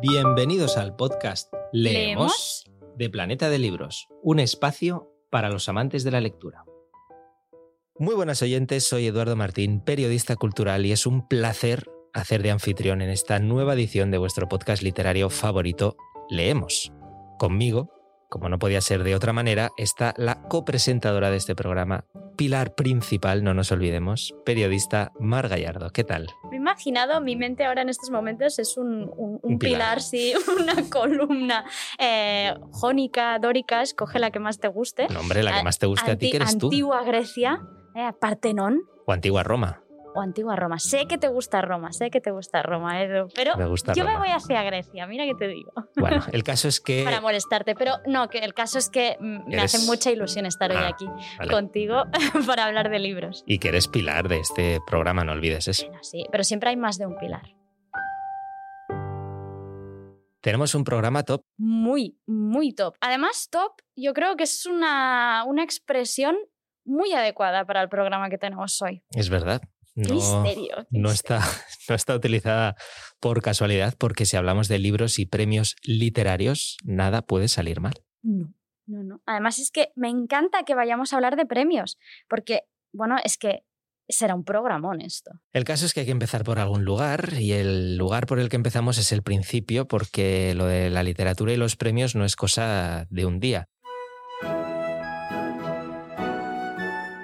Bienvenidos al podcast Leemos, ¿Leemos? de Planeta de Libros, un espacio para los amantes de la lectura. Muy buenas oyentes, soy Eduardo Martín, periodista cultural, y es un placer hacer de anfitrión en esta nueva edición de vuestro podcast literario favorito, Leemos. Conmigo, como no podía ser de otra manera, está la copresentadora de este programa, pilar principal, no nos olvidemos, periodista Mar Gallardo. ¿Qué tal? Me he imaginado, mi mente ahora en estos momentos es un, un- un Un pilar. pilar, sí, una columna eh, jónica, dórica, escoge la que más te guste. No, hombre, la que más te guste a ti, que eres tú. Antigua Grecia, eh, Partenón O antigua Roma. O antigua Roma. Sé que te gusta Roma, sé que te gusta Roma, Edu, pero Me gusta yo me voy hacia Grecia, mira que te digo, Bueno, el caso es que... para molestarte, pero no, que el caso es que me Eres- hace mucha ilusión estar hoy Ah, aquí vale. contigo para hablar de libros. Y que eres pilar de este programa, no olvides eso. Bueno, sí, pero siempre hay más de un pilar. Tenemos un programa top. muy, muy top. Además, top yo creo que es una, una expresión muy adecuada para el programa que tenemos hoy. Es verdad. No, misterio. no, está, no está utilizada por casualidad, porque si hablamos de libros y premios literarios, nada puede salir mal. No, no, no. Además es que me encanta que vayamos a hablar de premios, porque, bueno, es que será un programón esto. El caso es que hay que empezar por algún lugar y el lugar por el que empezamos es el principio porque lo de la literatura y los premios no es cosa de un día.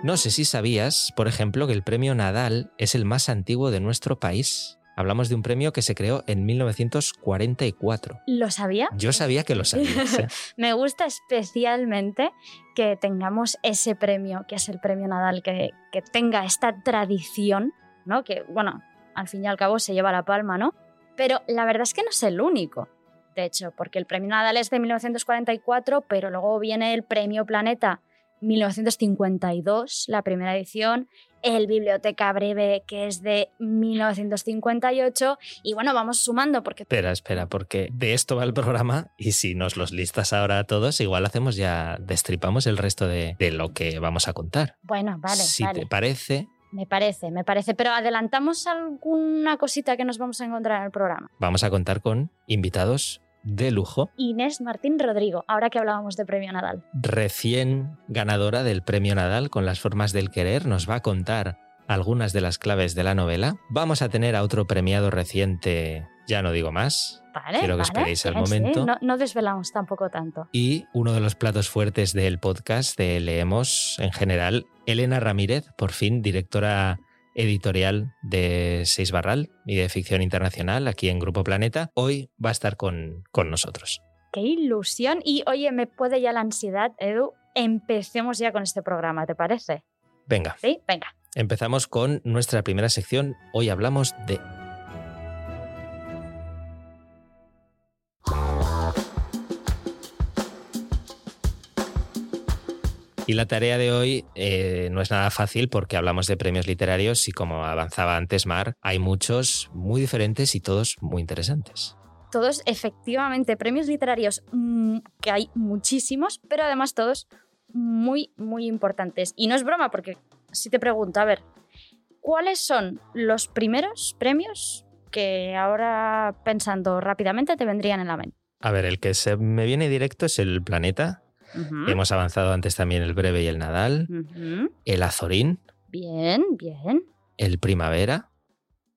No sé si sabías, por ejemplo, que el premio Nadal es el más antiguo de nuestro país. Hablamos de un premio que se creó en 1944. ¿Lo sabía? Yo sabía que lo sabías. ¿eh? Me gusta especialmente que tengamos ese premio, que es el premio Nadal, que, que tenga esta tradición, ¿no? Que, bueno, al fin y al cabo se lleva la palma, ¿no? Pero la verdad es que no es el único, de hecho, porque el premio Nadal es de 1944, pero luego viene el premio Planeta 1952, la primera edición, el Biblioteca Breve, que es de 1958, y bueno, vamos sumando porque Espera, espera, porque de esto va el programa y si nos los listas ahora a todos, igual hacemos ya, destripamos el resto de, de lo que vamos a contar. Bueno, vale, si vale. te parece, Me parece, me parece. Pero adelantamos alguna cosita que nos vamos a encontrar en el programa. vamos a contar con invitados de lujo, Inés Martín Rodrigo, ahora que hablábamos de Premio Nadal. recién ganadora del premio Nadal con las formas del querer, nos va a contar algunas de las claves de la novela. Vamos a tener a otro premiado reciente, ya no digo más, Vale, Quiero que vale, esperéis al sí, momento. No, no desvelamos tampoco tanto. Y uno de los platos fuertes del podcast de Leemos en general, Elena Ramírez, por fin directora editorial de Seis Barral y de Ficción Internacional aquí en Grupo Planeta, hoy va a estar con, con nosotros. ¡Qué ilusión! Y oye, me puede ya la ansiedad, Edu. Empecemos ya con este programa, ¿te parece? Venga, ¿Sí? Venga. empezamos con nuestra primera sección. Hoy hablamos de... Y la tarea de hoy eh, no es nada fácil porque hablamos de premios literarios y como avanzaba antes Mar, hay muchos muy diferentes y todos muy interesantes. Todos, efectivamente, premios literarios, mm, que hay muchísimos, pero además todos muy, muy importantes. Y no es broma, porque si te pregunto, a ver, ¿cuáles son los primeros premios que ahora, pensando rápidamente, te vendrían en la mente? A ver, el que se me viene directo es el Planeta. Hemos avanzado antes también el Breve y el Nadal, el Azorín, Bien, bien, el Primavera,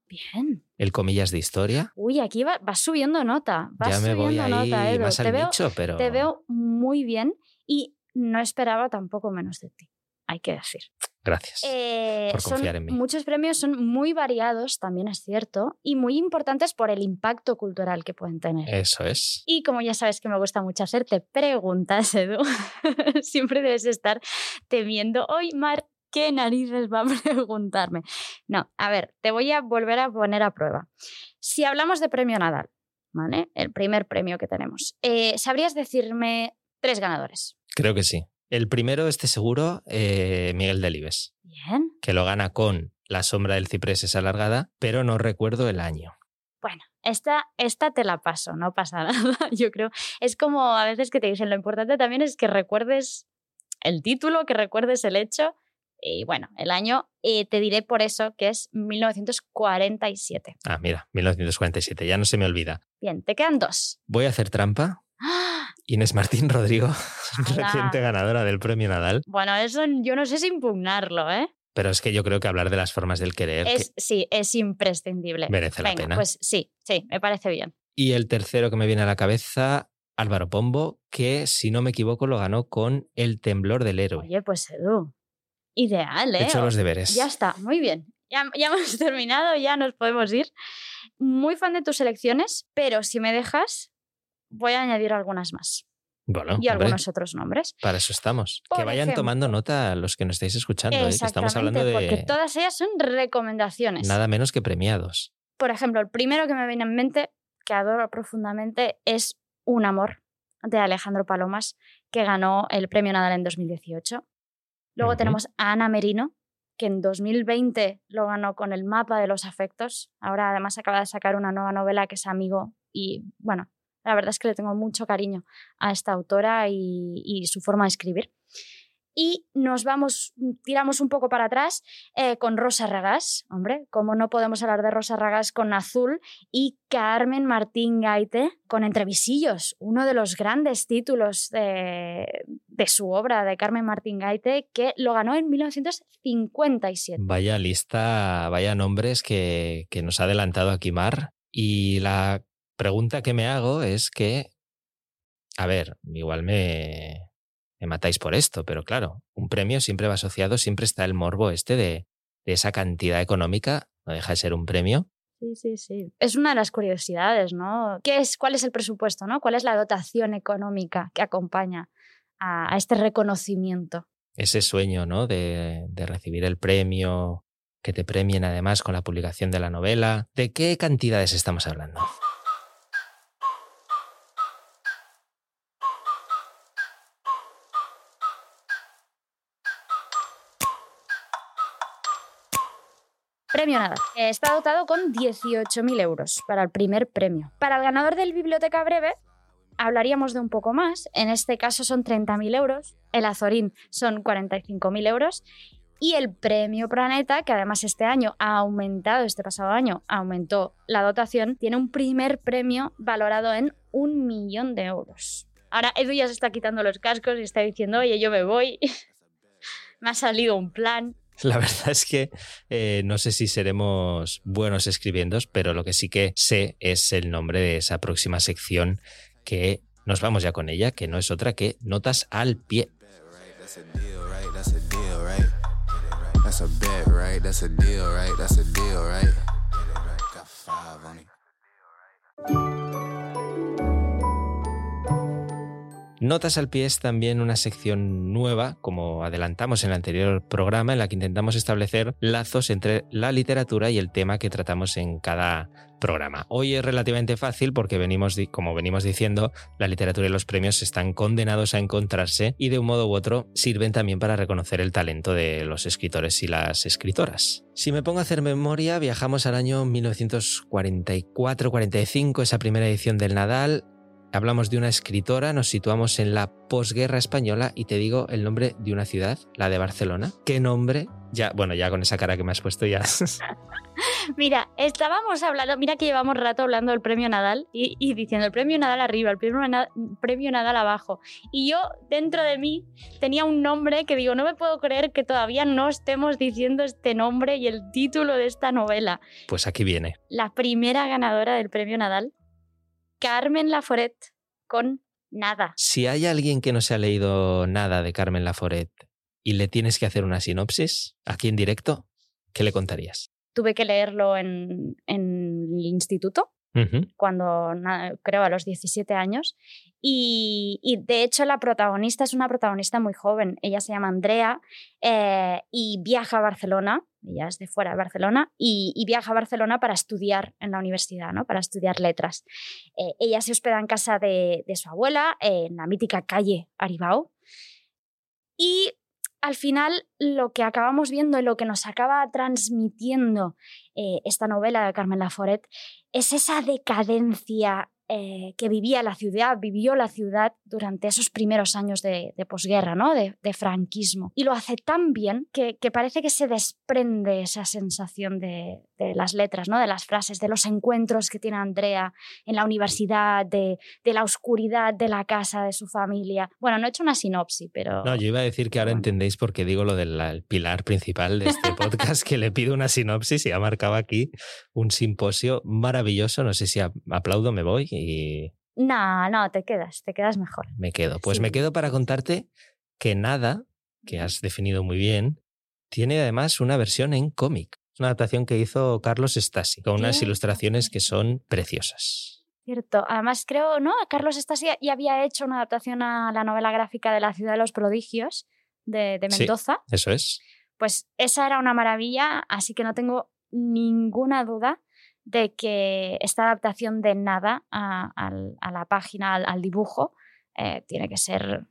bien. el Comillas de Historia. Uy, aquí va- vas subiendo nota. Vas ya me subiendo voy ahí nota, Edu. más te, al veo, nicho, pero te veo muy bien y no esperaba tampoco menos de ti, hay que decir. gracias. Eh, por son- confiar en mí. Muchos premios son muy variados, también es cierto, y muy importantes por el impacto cultural que pueden tener. Eso es. Y como ya sabes que me gusta mucho hacerte preguntas, Edu, siempre debes estar temiendo, hoy Mar, ¿qué narices va a preguntarme? No, a ver, te voy a volver a poner a prueba. Si hablamos de premio Nadal, ¿vale? El primer premio que tenemos, eh, ¿sabrías decirme tres ganadores? Creo que sí. El primero, este seguro, eh, Miguel Delibes, Bien, que lo gana con La sombra del ciprés es alargada, pero no recuerdo el año. Bueno, esta, esta te la paso, no pasa nada, yo creo. Es como a veces que te dicen, lo importante también es que recuerdes el título, que recuerdes el hecho, Y bueno, el año eh, te diré por eso que es 1947. Ah, mira, 1947, ya no se me olvida. Bien, te quedan dos. Voy a hacer trampa. ¡Ah! Inés Martín Rodrigo, reciente ganadora del premio Nadal. Bueno, eso yo no sé si impugnarlo, ¿eh? Pero es que yo creo que hablar de las formas del querer que Es, sí, es imprescindible. merece la pena. pues sí, sí, me parece bien. Y el tercero que me viene a la cabeza, Álvaro Pombo, que si no me equivoco lo ganó con El temblor del héroe. Oye, pues Edu, ideal, ¿eh? He hecho los deberes. Ya está, muy bien. Ya, ya hemos terminado, ya nos podemos ir. Muy fan de tus elecciones, pero si me dejas, voy a añadir algunas más. Bueno, y hombre, algunos otros nombres. para eso estamos. que vayan ejemplo. tomando nota los que nos estáis escuchando, ¿eh? que estamos hablando porque de todas ellas son recomendaciones. nada menos que premiados. Por ejemplo, el primero que me viene en mente, que adoro profundamente, es Un amor de Alejandro Palomas, que ganó el premio Nadal en 2018. Luego Ujú. tenemos a Ana Merino, que en 2020 lo ganó con El mapa de los afectos. Ahora además acaba de sacar una nueva novela que es Amigo y bueno, la verdad es que le tengo mucho cariño a esta autora y, y su forma de escribir. Y nos vamos, tiramos un poco para atrás eh, con Rosa Ragás. Hombre, ¿cómo no podemos hablar de Rosa Ragás con Azul? Y Carmen Martín Gaite con Entrevisillos, uno de los grandes títulos de, de su obra de Carmen Martín Gaite, que lo ganó en 1957. Vaya lista, vaya nombres que, que nos ha adelantado aquí Mar. Y la pregunta que me hago es que, a ver, igual me, me matáis por esto, pero claro, un premio siempre va asociado, siempre está el morbo este de, de esa cantidad económica, no deja de ser un premio. Sí, sí, sí. Es una de las curiosidades, ¿no? ¿Qué es, ¿Cuál es el presupuesto, no? ¿Cuál es la dotación económica que acompaña a, a este reconocimiento? Ese sueño, ¿no? De, de recibir el premio, que te premien además con la publicación de la novela. ¿De qué cantidades estamos hablando? Premio Nadal. Eh, Está dotado con 18.000 euros para el primer premio. Para el ganador del Biblioteca Breve, hablaríamos de un poco más. En este caso son 30.000 euros. El Azorín son 45.000 euros. Y el Premio Planeta, que además este año ha aumentado, este pasado año aumentó la dotación, tiene un primer premio valorado en un millón de euros. Ahora Edu ya se está quitando los cascos y está diciendo, oye, yo me voy. me ha salido un plan. La verdad es que eh, no sé si seremos buenos escribiendo, pero lo que sí que sé es el nombre de esa próxima sección que nos vamos ya con ella, que no es otra que Notas al pie. Notas al pie es también una sección nueva, como adelantamos en el anterior programa, en la que intentamos establecer lazos entre la literatura y el tema que tratamos en cada programa. Hoy es relativamente fácil porque venimos, como venimos diciendo, la literatura y los premios están condenados a encontrarse y de un modo u otro sirven también para reconocer el talento de los escritores y las escritoras. Si me pongo a hacer memoria, viajamos al año 1944-45, esa primera edición del Nadal, Hablamos de una escritora, nos situamos en la posguerra española y te digo el nombre de una ciudad, la de Barcelona. ¿Qué nombre? Ya, bueno, ya con esa cara que me has puesto ya. Mira, estábamos hablando, mira que llevamos rato hablando del premio Nadal y, y diciendo el premio Nadal arriba, el premio Nadal abajo. Y yo, dentro de mí, tenía un nombre que digo, no me puedo creer que todavía no estemos diciendo este nombre y el título de esta novela. Pues aquí viene. La primera ganadora del premio Nadal, Carmen Laforet, con Nada. Si hay alguien que no se ha leído nada de Carmen Laforet y le tienes que hacer una sinopsis aquí en directo, ¿qué le contarías? Tuve que leerlo en, en el instituto Cuando creo a los 17 años. Y, de hecho la protagonista es una protagonista muy joven. Ella se llama Andrea eh, y viaja a Barcelona. Ella es de fuera de Barcelona y, viaja a Barcelona para estudiar en la universidad, ¿no? para estudiar letras. Eh, ella se hospeda en casa de, su abuela, en la mítica calle Aribao. Y al final lo que acabamos viendo y lo que nos acaba transmitiendo eh, esta novela de Carmen Laforet es esa decadencia eh, que vivía la ciudad, vivió la ciudad durante esos primeros años de, posguerra, ¿no? De, franquismo. Y lo hace tan bien que, parece que se desprende esa sensación de, las letras, ¿no? De las frases, de los encuentros que tiene Andrea en la universidad, de, la oscuridad de la casa de su familia. Bueno, no he hecho una sinopsis, pero... No, yo iba a decir que ahora entendéis por qué digo lo del pilar principal de este podcast, que le pido una sinopsis y ha marcado aquí un simposio maravilloso. No sé si aplaudo, me voy no, no, te quedas, te quedas mejor. Me quedo. Pues me quedo para contarte que nada, que has definido muy bien, tiene además una versión en cómic. Es una adaptación que hizo Carlos Stasi, con unas ilustraciones que son preciosas. Cierto. Además, creo, ¿no? Carlos Stasi ya había hecho una adaptación a la novela gráfica de La ciudad de los prodigios de, Mendoza. eso es. Pues esa era una maravilla, así que no tengo ninguna duda de que esta adaptación de nada a, la página, al, dibujo, eh, tiene que ser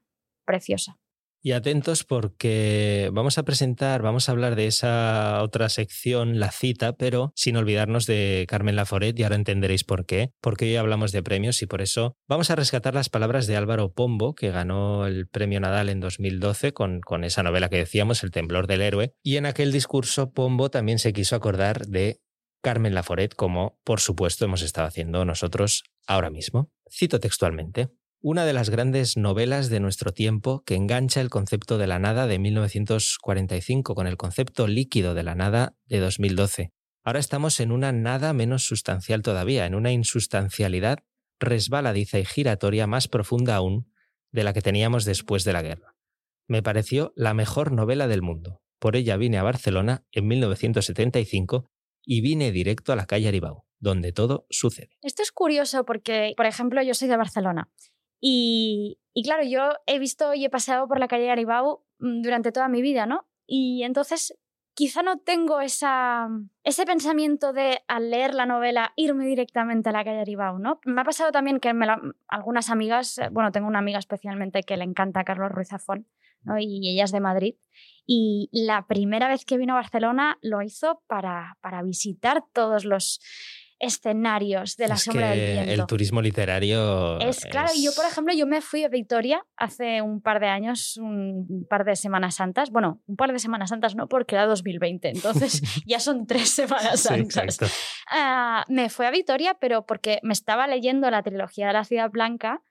preciosa. Y atentos porque vamos a presentar, vamos a hablar de esa otra sección, la cita, pero sin olvidarnos de Carmen Laforet y ahora entenderéis por qué, porque hoy hablamos de premios y por eso vamos a rescatar las palabras de Álvaro Pombo, que ganó el premio Nadal en 2012 con, con esa novela que decíamos, El temblor del héroe, y en aquel discurso Pombo también se quiso acordar de Carmen Laforet, como por supuesto hemos estado haciendo nosotros ahora mismo. Cito textualmente. Una de las grandes novelas de nuestro tiempo que engancha el concepto de la nada de 1945 con el concepto líquido de la nada de 2012. Ahora estamos en una nada menos sustancial todavía, en una insustancialidad resbaladiza y giratoria más profunda aún de la que teníamos después de la guerra. Me pareció la mejor novela del mundo. Por ella vine a Barcelona en 1975 y vine directo a la calle Aribau, donde todo sucede. Esto es curioso porque, por ejemplo, yo soy de Barcelona y, claro, yo he visto y he paseado por la calle Aribau mm, durante toda mi vida, ¿no? Y entonces quizá no tengo esa, ese pensamiento de al leer la novela irme directamente a la calle Aribau, ¿no? Me ha pasado también que algunas amigas, eh, bueno, tengo una amiga especialmente que le encanta Carlos Ruiz Zafón, ¿no? y ella es de Madrid, y la primera vez que vino a Barcelona lo hizo para, para visitar todos los escenarios de la sombra del viento. El turismo literario. Es, claro, yo, por ejemplo, yo me fui a Victoria hace un par de años, un par de Semanas Santas. Bueno, un par de Semanas Santas no, porque era 2020, entonces ya son tres Semanas Santas. Ah, me fui a Victoria, pero porque me estaba leyendo la trilogía de la Ciudad Blanca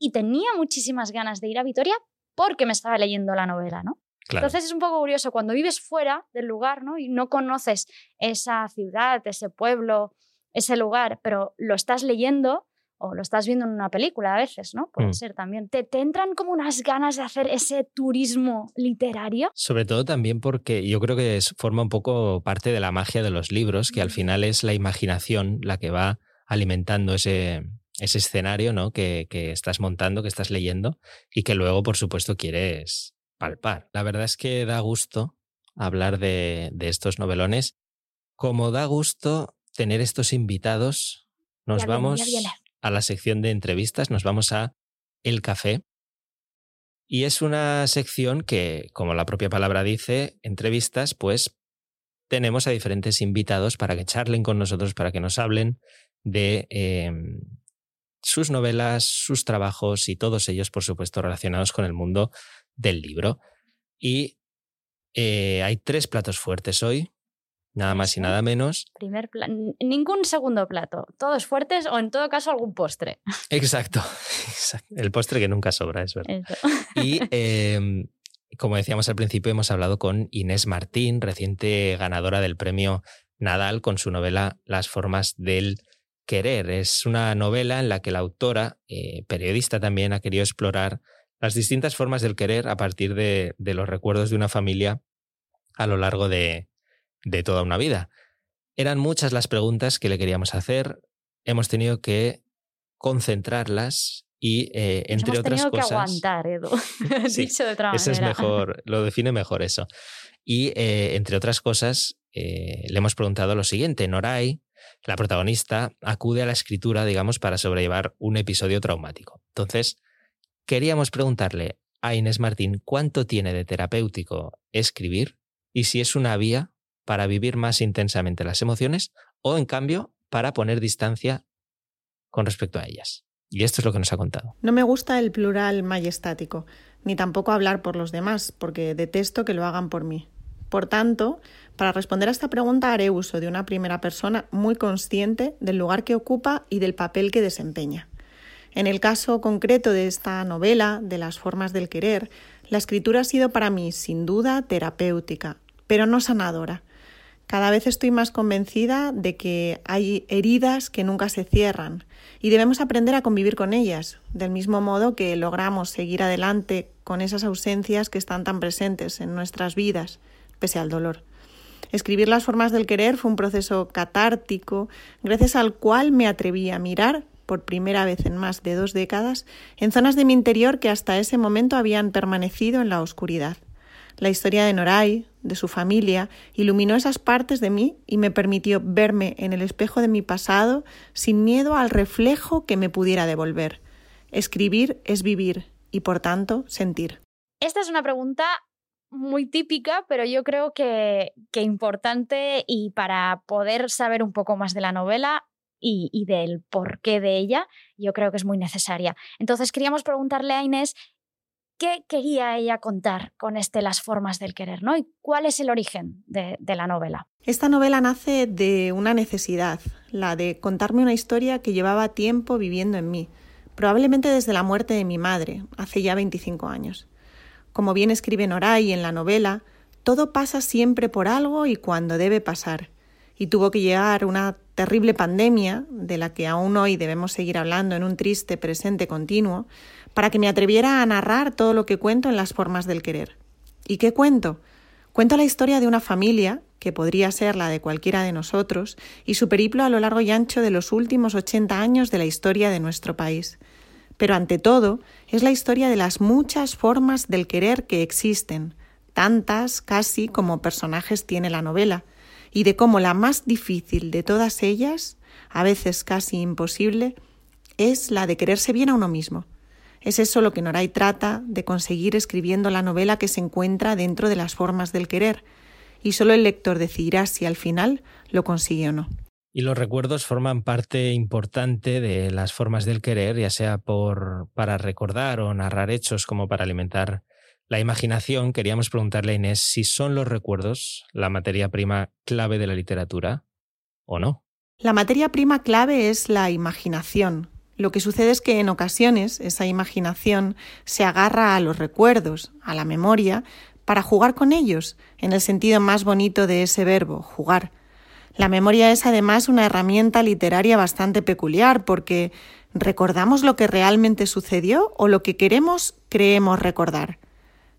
y tenía muchísimas ganas de ir a Victoria porque me estaba leyendo la novela, ¿no? Entonces es un poco curioso cuando vives fuera del lugar ¿no? y no conoces esa ciudad, ese pueblo, ese lugar, pero lo estás leyendo o lo estás viendo en una película a veces, ¿no? Puede mm. ser también. ¿Te, ¿Te, entran como unas ganas de hacer ese turismo literario? Sobre todo también porque yo creo que forma un poco parte de la magia de los libros, que al final es la imaginación la que va alimentando ese, ese escenario ¿no? que, que estás montando, que estás leyendo y que luego, por supuesto, quieres palpar. La verdad es que da gusto hablar de, estos novelones. Como da gusto tener estos invitados, nos vamos a la sección de entrevistas, nos vamos a El Café. Y es una sección que, como la propia palabra dice, entrevistas, pues tenemos a diferentes invitados para que charlen con nosotros, para que nos hablen de em, sus novelas, sus trabajos y todos ellos, por supuesto, relacionados con el mundo del libro. Y eh, hay tres platos fuertes hoy, nada más y nada menos. Primer ningún segundo plato, todos fuertes o en todo caso algún postre. Exacto, el postre que nunca sobra, es verdad. Y em, como decíamos al principio, hemos hablado con Inés Martín, reciente ganadora del premio Nadal con su novela Las formas del querer. Es una novela en la que la autora, eh, periodista también, ha querido explorar las distintas formas del querer a partir de, los recuerdos de una familia a lo largo de, toda una vida. Eran muchas las preguntas que le queríamos hacer. Hemos tenido que concentrarlas y eh, entre hemos otras cosas. que aguantar, Edu. Dicho de otra es mejor, lo define mejor eso. Y eh, entre otras cosas, eh, le hemos preguntado lo siguiente: Noray, la protagonista, acude a la escritura, digamos, para sobrellevar un episodio traumático. Entonces, Queríamos preguntarle a Inés Martín cuánto tiene de terapéutico escribir y si es una vía para vivir más intensamente las emociones o, en cambio, para poner distancia con respecto a ellas. Y esto es lo que nos ha contado. No me gusta el plural majestático, ni tampoco hablar por los demás, porque detesto que lo hagan por mí. Por tanto, para responder a esta pregunta haré uso de una primera persona muy consciente del lugar que ocupa y del papel que desempeña. En el caso concreto de esta novela, de las formas del querer, la escritura ha sido para mí sin duda terapéutica, pero no sanadora. Cada vez estoy más convencida de que hay heridas que nunca se cierran y debemos aprender a convivir con ellas, del mismo modo que logramos seguir adelante con esas ausencias que están tan presentes en nuestras vidas, pese al dolor. Escribir las formas del querer fue un proceso catártico, gracias al cual me atreví a mirar, por primera vez en más de dos décadas, en zonas de mi interior que hasta ese momento habían permanecido en la oscuridad. La historia de Noray, de su familia, iluminó esas partes de mí y me permitió verme en el espejo de mi pasado sin miedo al reflejo que me pudiera devolver. Escribir es vivir y, por tanto, sentir. Esta es una pregunta muy típica, pero yo creo que, que importante y para poder saber un poco más de la novela y, y, del porqué de ella, yo creo que es muy necesaria. Entonces queríamos preguntarle a Inés qué quería ella contar con este Las formas del querer, ¿no? Y cuál es el origen de, de la novela. Esta novela nace de una necesidad, la de contarme una historia que llevaba tiempo viviendo en mí, probablemente desde la muerte de mi madre, hace ya 25 años. Como bien escribe Noray en la novela, todo pasa siempre por algo y cuando debe pasar. Y tuvo que llegar una terrible pandemia, de la que aún hoy debemos seguir hablando en un triste presente continuo, para que me atreviera a narrar todo lo que cuento en las formas del querer. ¿Y qué cuento? Cuento la historia de una familia, que podría ser la de cualquiera de nosotros, y su periplo a lo largo y ancho de los últimos 80 años de la historia de nuestro país pero ante todo es la historia de las muchas formas del querer que existen, tantas casi como personajes tiene la novela, y de cómo la más difícil de todas ellas, a veces casi imposible, es la de quererse bien a uno mismo. Es eso lo que Noray trata de conseguir escribiendo la novela que se encuentra dentro de las formas del querer, y solo el lector decidirá si al final lo consigue o no. Y los recuerdos forman parte importante de las formas del querer, ya sea por, para recordar o narrar hechos como para alimentar la imaginación. Queríamos preguntarle a Inés si son los recuerdos la materia prima clave de la literatura o no. La materia prima clave es la imaginación. Lo que sucede es que en ocasiones esa imaginación se agarra a los recuerdos, a la memoria, para jugar con ellos, en el sentido más bonito de ese verbo, jugar. La memoria es además una herramienta literaria bastante peculiar porque ¿recordamos lo que realmente sucedió o lo que queremos creemos recordar?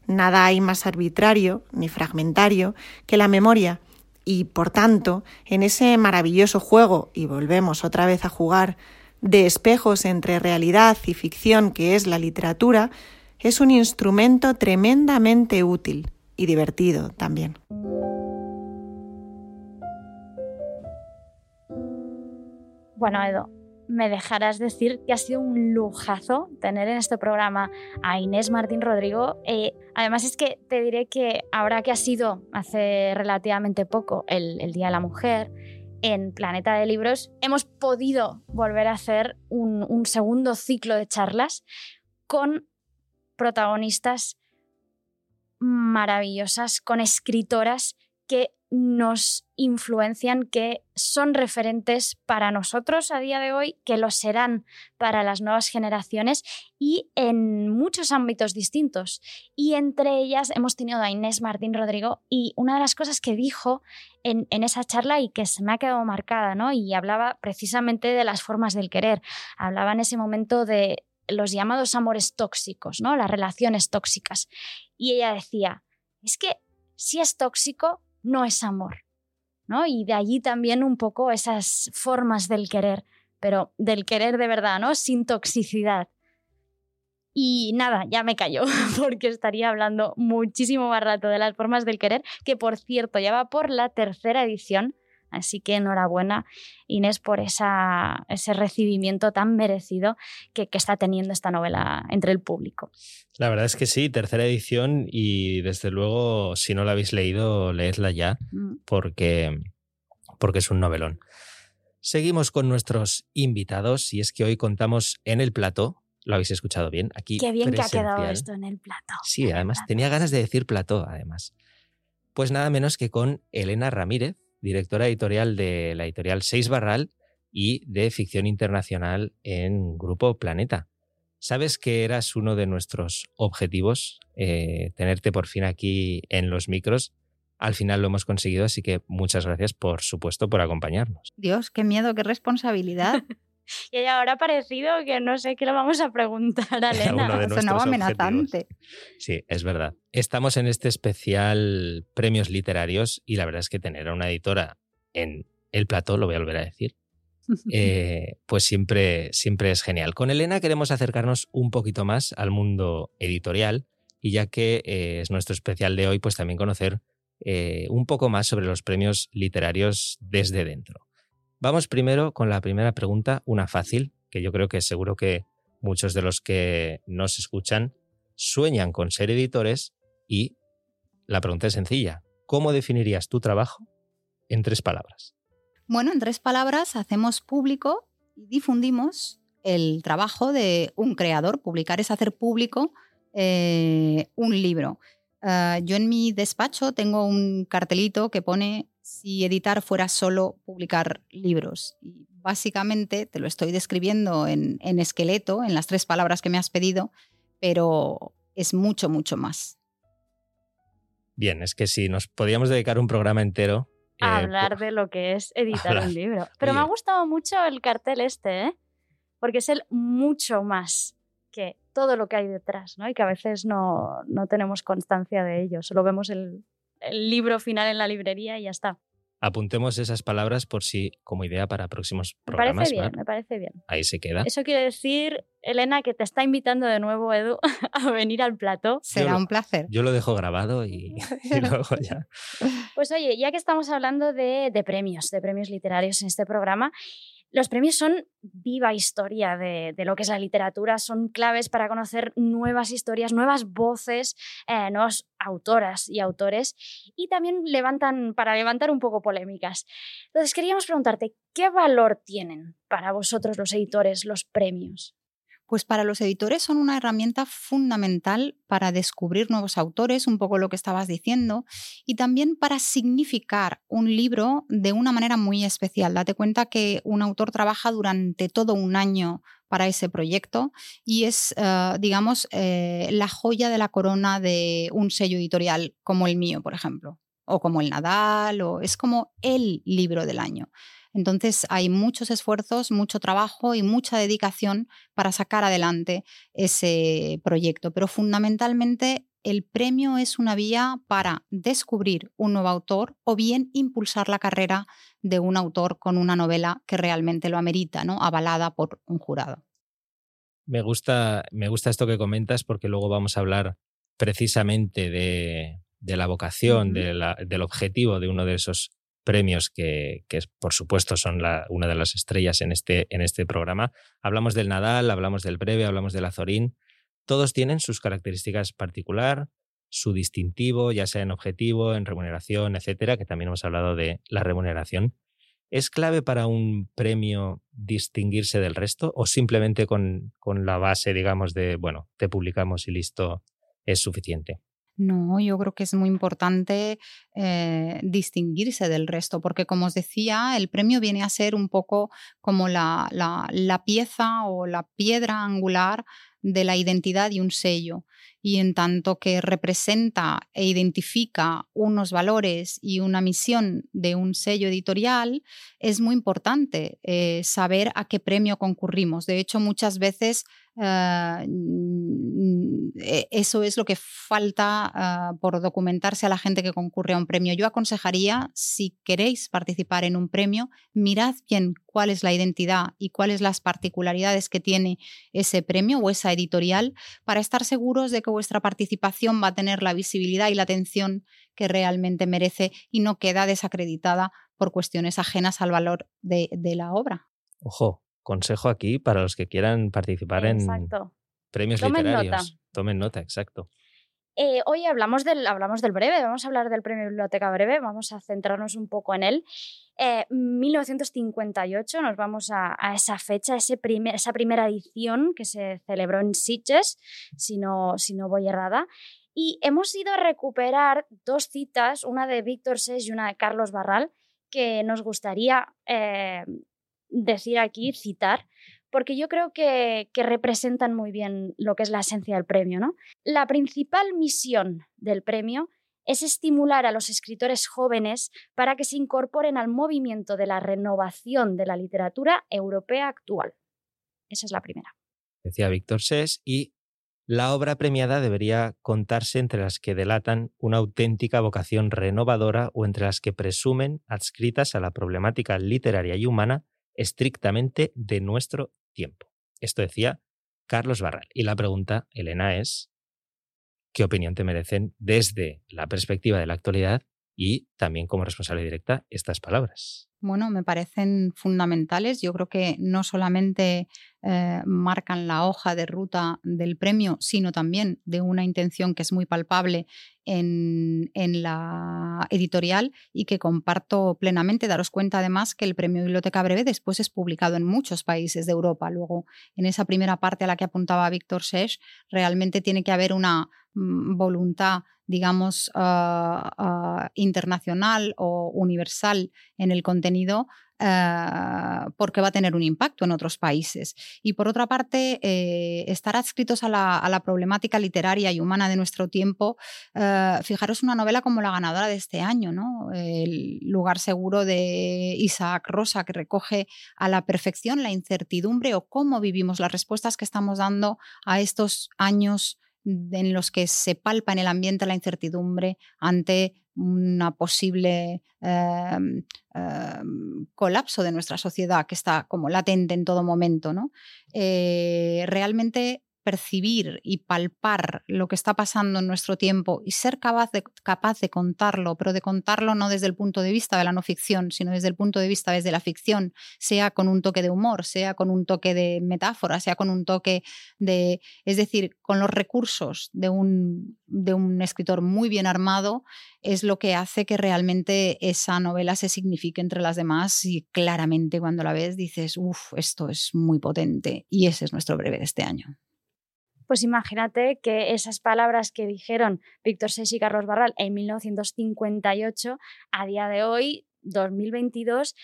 Nada hay más arbitrario ni fragmentario que la memoria y, por tanto, en ese maravilloso juego, y volvemos otra vez a jugar, de espejos entre realidad y ficción que es la literatura, es un instrumento tremendamente útil y divertido también. Bueno, Edo, me dejarás decir que ha sido un lujazo tener en este programa a Inés Martín Rodrigo. Eh, además es que te diré que ahora que ha sido hace relativamente poco el, Día de la Mujer, en Planeta de Libros hemos podido volver a hacer un segundo ciclo de charlas con protagonistas maravillosas, con escritoras que nos influencian, que son referentes para nosotros a día de hoy, que lo serán para las nuevas generaciones y en muchos ámbitos distintos. Y entre ellas hemos tenido a Inés Martín Rodrigo y una de las cosas que dijo en, en esa charla y que se me ha quedado marcada, ¿no? Y hablaba precisamente de las formas del querer. Hablaba en ese momento de los llamados amores tóxicos, ¿no? Las relaciones tóxicas. Y ella decía, es que si es tóxico, no es amor. ¿no? Y de allí también un poco esas formas del querer, pero del querer de verdad, ¿no? Sin toxicidad. Y nada, ya me callo, porque estaría hablando muchísimo más rato de las formas del querer, que por cierto ya va por la tercera edición Así que enhorabuena, Inés, por esa, ese recibimiento tan merecido que, que, está teniendo esta novela entre el público. La verdad es que sí, tercera edición y desde luego, si no la habéis leído, leedla ya, mm. porque, porque es un novelón. Seguimos con nuestros invitados y es que hoy contamos en el plató, lo habéis escuchado bien, aquí Qué bien que ha quedado esto en el plato. Sí, además tenía ganas de decir plató, además. Pues nada menos que con Elena Ramírez, directora editorial de la editorial Seis Barral y de ficción internacional en Grupo Planeta. Sabes que eras uno de nuestros objetivos, eh, tenerte por fin aquí en los micros. Al final lo hemos conseguido, así que muchas gracias, por supuesto, por acompañarnos. Dios, qué miedo, qué responsabilidad. Y ahora ha parecido que no sé qué le vamos a preguntar a Elena. Sonaba objetivos. amenazante. Sí, es verdad. Estamos en este especial premios literarios y la verdad es que tener a una editora en el plató, lo voy a volver a decir, eh, pues siempre, siempre es genial. Con Elena queremos acercarnos un poquito más al mundo editorial y ya que eh, es nuestro especial de hoy, pues también conocer eh, un poco más sobre los premios literarios desde dentro. Vamos primero con la primera pregunta, una fácil, que yo creo que seguro que muchos de los que nos escuchan sueñan con ser editores y la pregunta es sencilla. ¿Cómo definirías tu trabajo en tres palabras? Bueno, en tres palabras, hacemos público y difundimos el trabajo de un creador. Publicar es hacer público eh, un libro. Ah, yo en mi despacho tengo un cartelito que pone si editar fuera solo publicar libros. Y básicamente te lo estoy describiendo en, en esqueleto, en las tres palabras que me has pedido, pero es mucho, mucho más. Bien, es que si nos podíamos dedicar un programa entero. a eh, hablar de lo que es editar hablar. un libro. Pero me ha gustado mucho el cartel este, ¿eh? porque es el mucho más que todo lo que hay detrás, ¿no? Y que a veces no, no tenemos constancia de ello. Solo vemos el, el libro final en la librería y ya está. apuntemos esas palabras por si, como idea para próximos Me programas. parece bien, me parece bien. Ahí se queda. Eso quiere decir, Elena, que te está invitando de nuevo, Edu, a venir al plató. Será lo- un placer. Yo lo dejo grabado y, y luego ya. Pues oye, ya que estamos hablando de, de premios, de premios literarios en este programa, los premios son viva historia de, lo que es la literatura, son claves para conocer nuevas historias, nuevas voces, eh, nuevas autoras y autores, y también levantan, para levantar un poco polémicas. Entonces queríamos preguntarte, ¿qué valor tienen para vosotros los editores los premios? Pues para los editores son una herramienta fundamental para descubrir nuevos autores, un poco lo que estabas diciendo, y también para significar un libro de una manera muy especial. Date cuenta que un autor trabaja durante todo un año para ese proyecto y es, eh, digamos, eh, la joya de la corona de un sello editorial como el mío, por ejemplo, o como el Nadal, o es como el libro del año. Entonces hay muchos esfuerzos, mucho trabajo y mucha dedicación para sacar adelante ese proyecto. Pero fundamentalmente el premio es una vía para descubrir un nuevo autor o bien impulsar la carrera de un autor con una novela que realmente lo amerita, ¿no? avalada por un jurado. Me gusta, me gusta esto que comentas porque luego vamos a hablar precisamente de, de la vocación, Ujú. de la- del objetivo de uno de esos premios que, que por supuesto son la- una de las estrellas en este, en este programa. Hablamos del Nadal, hablamos del Breve, hablamos del Azorín. Todos tienen sus características particular, su distintivo, ya sea en objetivo, en remuneración, etcétera, que también hemos hablado de la remuneración. ¿Es clave para un premio distinguirse del resto o simplemente con, con la base, digamos, de, bueno, te publicamos y listo, es suficiente? No, yo creo que es muy importante eh, distinguirse del resto, porque como os decía, el premio viene a ser un poco como la, la- la pieza o la piedra angular de la identidad y un sello. Y en tanto que representa e identifica unos valores y una misión de un sello editorial, es muy importante eh, saber a qué premio concurrimos. De hecho, muchas veces eh, mm, eh, eso es lo que falta ah, por documentarse a la gente que concurre a un premio. Yo aconsejaría, si queréis participar en un premio, mirad bien cuál es la identidad y cuáles las particularidades que tiene ese premio o esa editorial para estar seguros de que vuestra participación va a tener la visibilidad y la atención que realmente merece y no queda desacreditada por cuestiones ajenas al valor de, de la obra. Ojo, consejo aquí para los que quieran participar en premios Tomen nota. literarios. Tomen nota, exacto. Eh, hoy hablamos del, hablamos del breve, vamos a hablar del Premio Biblioteca Breve, vamos a centrarnos un poco en él. 1958, eh, nos vamos a, esa fecha, esa primera edición que se celebró en Sitges, si no, si voy errada. Y hemos ido a recuperar dos citas, una de Víctor Seix y una de Carlos Barral, que nos gustaría eh, decir aquí, citar, porque yo creo que, representan muy bien lo que es la esencia del premio. ¿no? La principal misión del premio es estimular a los escritores jóvenes para que se incorporen al movimiento de la renovación de la literatura europea actual. Esa es la primera. Decía Víctor Sés, y la obra premiada debería contarse entre las que delatan una auténtica vocación renovadora o entre las que presumen adscritas a la problemática literaria y humana estrictamente de nuestro tiempo. Esto decía Carlos Barral. Y la pregunta, Elena, es, ¿qué opinión te merecen desde la perspectiva de la actualidad y también como responsable directa estas palabras? Bueno, me parecen fundamentales. Yo creo que no solamente eh, marcan la hoja de ruta del premio, sino también de una intención que es muy palpable en, la editorial y que comparto plenamente. Daros cuenta además que el premio Biblioteca Breve después es publicado en muchos países de Europa. Luego, en esa primera parte a la que apuntaba Víctor Sesh, realmente tiene que haber una mm, voluntad digamos, ah, ah, internacional o universal en el contenido Ah, porque va a tener un impacto en otros países. Y por otra parte, eh, estar adscritos a la, problemática literaria y humana de nuestro tiempo, fijaros una novela como la ganadora de este año, ¿no? El lugar seguro de Isaac Rosa, que recoge a la perfección la incertidumbre o cómo vivimos las respuestas que estamos dando a estos años en los que se palpa en el ambiente la incertidumbre ante una posible em, em, colapso de nuestra sociedad que está como latente en todo momento. ¿no? Eh, realmente percibir y palpar lo que está pasando en nuestro tiempo y ser capaz de, contarlo, pero de contarlo no desde el punto de vista de la no ficción, sino desde el punto de vista desde la ficción, sea con un toque de humor, sea con un toque de metáfora, sea con un toque de, es decir, con los recursos de un, de un escritor muy bien armado, es lo que hace que realmente esa novela se signifique entre las demás y claramente cuando la ves dices, uff, esto es muy potente y ese es nuestro breve de este año pues imagínate que esas palabras que dijeron Víctor Seix y Carlos Barral en 1958, a día de hoy, 2022,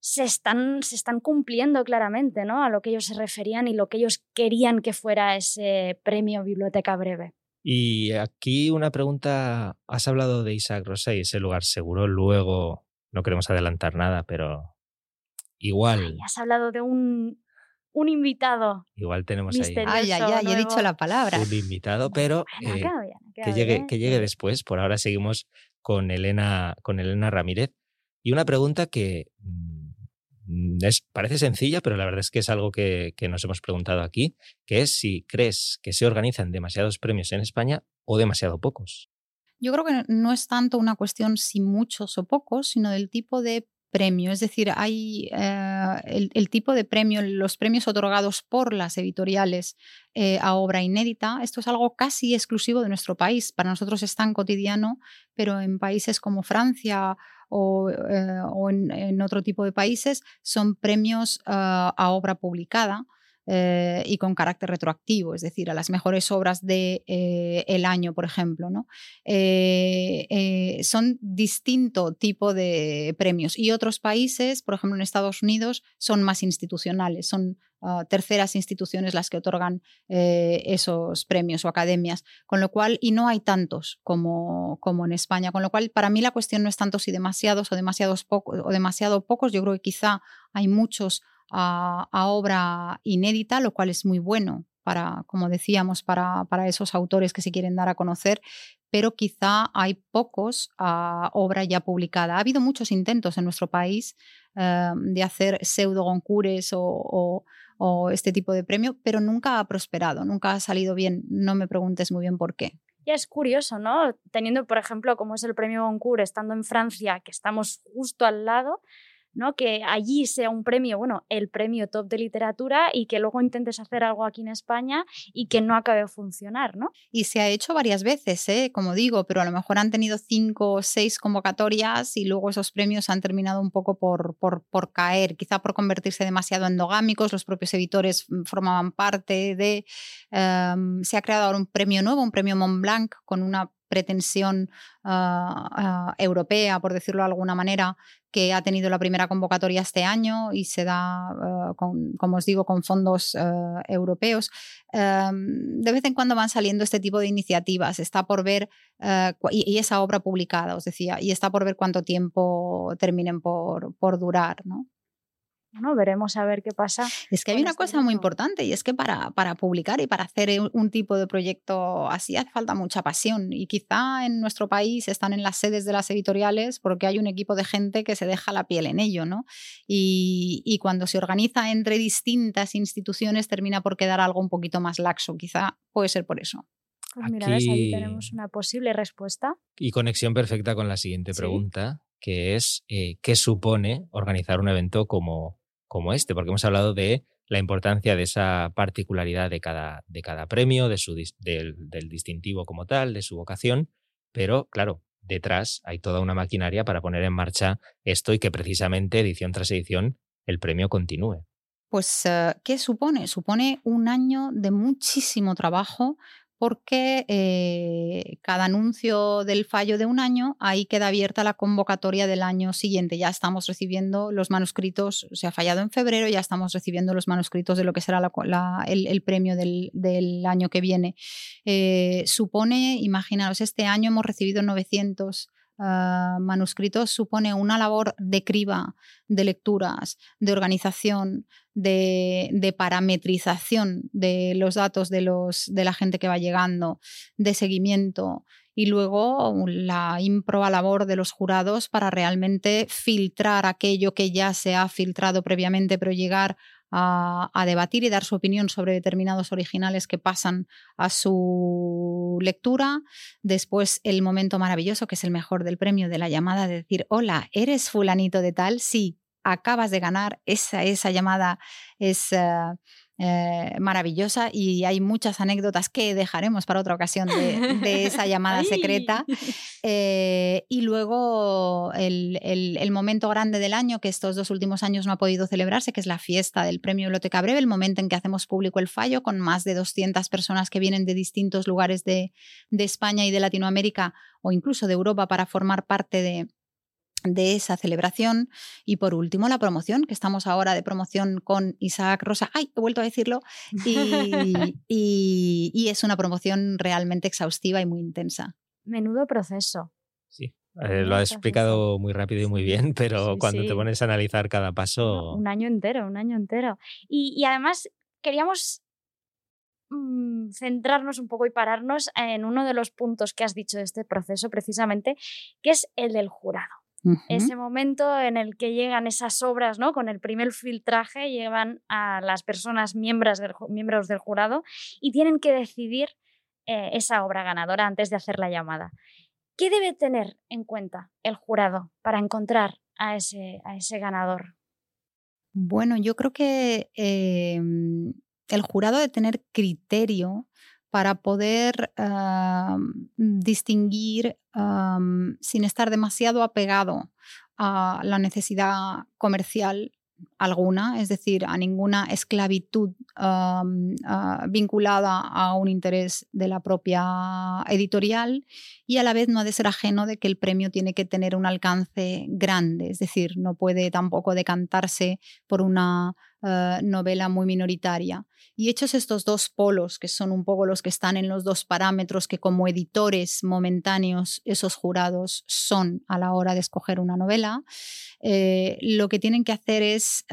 se están, se están cumpliendo claramente ¿no? a lo que ellos se referían y lo que ellos querían que fuera ese premio Biblioteca Breve. Y aquí una pregunta, has hablado de Isaac Rosa y ese lugar seguro, luego no queremos adelantar nada, pero igual. has hablado de un un invitado. Igual tenemos ahí. Ay, ay, ay, he dicho la palabra. Un invitado, pero eh, que, llegue, que llegue después. Por ahora seguimos con Elena, con Elena Ramírez. Y una pregunta que mm, es, parece sencilla, pero la verdad es que es algo que, que nos hemos preguntado aquí, que es si crees que se organizan demasiados premios en España o demasiado pocos. Yo creo que no es tanto una cuestión si muchos o pocos, sino del tipo de premio, es decir, hay eh, el, tipo de premio, los premios otorgados por las editoriales eh, a obra inédita, esto es algo casi exclusivo de nuestro país. Para nosotros es tan cotidiano, pero en países como Francia o, eh, en, otro tipo de países son premios a obra publicada. Eh, y con carácter retroactivo, es decir, a las mejores obras de, eh, año, por ejemplo. ¿no? Eh, son distinto tipo de premios y otros países, por ejemplo en Estados Unidos, son más institucionales, son ah, terceras instituciones las que otorgan esos premios o academias, con lo cual, y no hay tantos como, como en España, con lo cual para mí la cuestión no es tanto si demasiados o demasiados pocos o demasiado pocos, yo creo que quizá hay muchos a, obra inédita, lo cual es muy bueno para, como decíamos, para, para, esos autores que se quieren dar a conocer, pero quizá hay pocos a obra ya publicada. Ha habido muchos intentos en nuestro país eh, de hacer pseudo goncures o, o, este tipo de premio, pero nunca ha prosperado, nunca ha salido bien. No me preguntes muy bien por qué. Ya es curioso, ¿no? Teniendo, por ejemplo, como es el premio Goncourt, estando en Francia, que estamos justo al lado, ¿no? Que allí sea un premio, bueno, el premio top de literatura y que luego intentes hacer algo aquí en España y que no acabe de funcionar, ¿no? Y se ha hecho varias veces, ¿eh? como digo, pero a lo mejor han tenido cinco o seis convocatorias y luego esos premios han terminado un poco por, por, por caer, quizá por convertirse demasiado endogámicos, los propios editores mm, formaban parte de... Em, se ha creado ahora un premio nuevo, un premio Mont Blanc, con una pretensión ah, ah, europea, por decirlo de alguna manera, que ha tenido la primera convocatoria este año y se da, ah, como os digo, con fondos europeos. Em, de vez en cuando van saliendo este tipo de iniciativas. Está por ver, y, y, esa obra publicada, os decía, y está por ver cuánto tiempo terminen por, por durar. ¿no? Bueno, veremos a ver qué pasa. Es que hay una este cosa muy importante y es que para, para publicar y para hacer un tipo de proyecto así hace falta mucha pasión y quizá en nuestro país están en las sedes de las editoriales porque hay un equipo de gente que se deja la piel en ello, ¿no? Y, y cuando se organiza entre distintas instituciones termina por quedar algo un poquito más laxo, quizá puede ser por eso. Pues mira, ves, ahí tenemos una posible respuesta. Y conexión perfecta con la siguiente pregunta, que es eh, ¿qué supone organizar un evento como, como este? Porque hemos hablado de la importancia de esa particularidad de cada, de cada premio, de su, del, del distintivo como tal, de su vocación, pero claro, detrás hay toda una maquinaria para poner en marcha esto y que precisamente edición tras edición el premio continúe. Pues, eh, ¿qué supone? Supone un año de muchísimo trabajo, porque eh, cada anuncio del fallo de un año, ahí queda abierta la convocatoria del año siguiente. Ya estamos recibiendo los manuscritos, se ha fallado en febrero, ya estamos recibiendo los manuscritos de lo que será el, premio del, año que viene. Eh, supone, imaginaros, este año hemos recibido 900 Ah, manuscritos supone una labor de criba, de lecturas, de organización, de, parametrización de los datos de, los, de la gente que va llegando, de seguimiento y luego la improba labor de los jurados para realmente filtrar aquello que ya se ha filtrado previamente, pero llegar a, debatir y dar su opinión sobre determinados originales que pasan a su lectura. Después el momento maravilloso, que es el mejor del premio, de la llamada de decir, hola, ¿eres fulanito de tal? Sí, acabas de ganar. Esa, esa llamada es... eh, maravillosa y hay muchas anécdotas que dejaremos para otra ocasión de, esa llamada secreta. Eh, y luego el, el, momento grande del año, que estos dos últimos años no ha podido celebrarse, que es la fiesta del Premio Biblioteca Breve, el momento en que hacemos público el fallo con más de 200 personas que vienen de distintos lugares de, de España y de Latinoamérica o incluso de Europa para formar parte de, de esa celebración. Y por último, la promoción, que estamos ahora de promoción con Isaac Rosa. ¡Ay! He vuelto a decirlo. Y, es una promoción realmente exhaustiva y muy intensa. Menudo proceso. Sí. Eh, lo has explicado muy rápido y muy bien, pero cuando te pones a analizar cada paso. Un año entero, un año entero. Y, además queríamos mm, centrarnos un poco y pararnos en uno de los puntos que has dicho de este proceso, precisamente, que es el del jurado. Ese momento en el que llegan esas obras, ¿no? Con el primer filtraje, llevan a las personas miembros del, miembros del jurado y tienen que decidir eh, esa obra ganadora antes de hacer la llamada. ¿Qué debe tener en cuenta el jurado para encontrar a ese, a ese ganador? Bueno, yo creo que em, el jurado debe tener criterio para poder distinguir sin estar demasiado apegado a la necesidad comercial alguna, es decir, a ninguna esclavitud ah, vinculada a un interés de la propia editorial y a la vez no ha de ser ajeno de que el premio tiene que tener un alcance grande, es decir, no puede tampoco decantarse por una eh, novela muy minoritaria. Y hechos estos dos polos, que son un poco los que están en los dos parámetros que como editores momentáneos esos jurados son a la hora de escoger una novela, eh, lo que tienen que hacer es...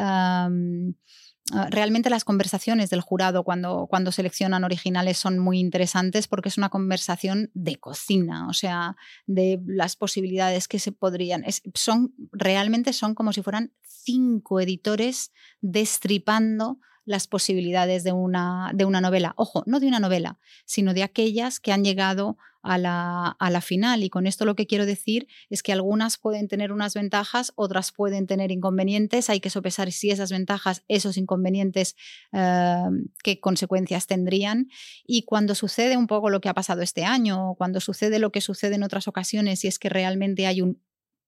realmente las conversaciones del jurado cuando, cuando seleccionan originales son muy interesantes porque es una conversación de cocina, o sea, de las posibilidades que se podrían. son, realmente son como si fueran cinco editores destripando las posibilidades de una, de una novela. Ojo, no de una novela, sino de aquellas que han llegado a la, a la final. Y con esto lo que quiero decir es que algunas pueden tener unas ventajas, otras pueden tener inconvenientes. Hay que sopesar si esas ventajas, esos inconvenientes, eh, qué consecuencias tendrían. Y cuando sucede un poco lo que ha pasado este año, cuando sucede lo que sucede en otras ocasiones, y es que realmente hay un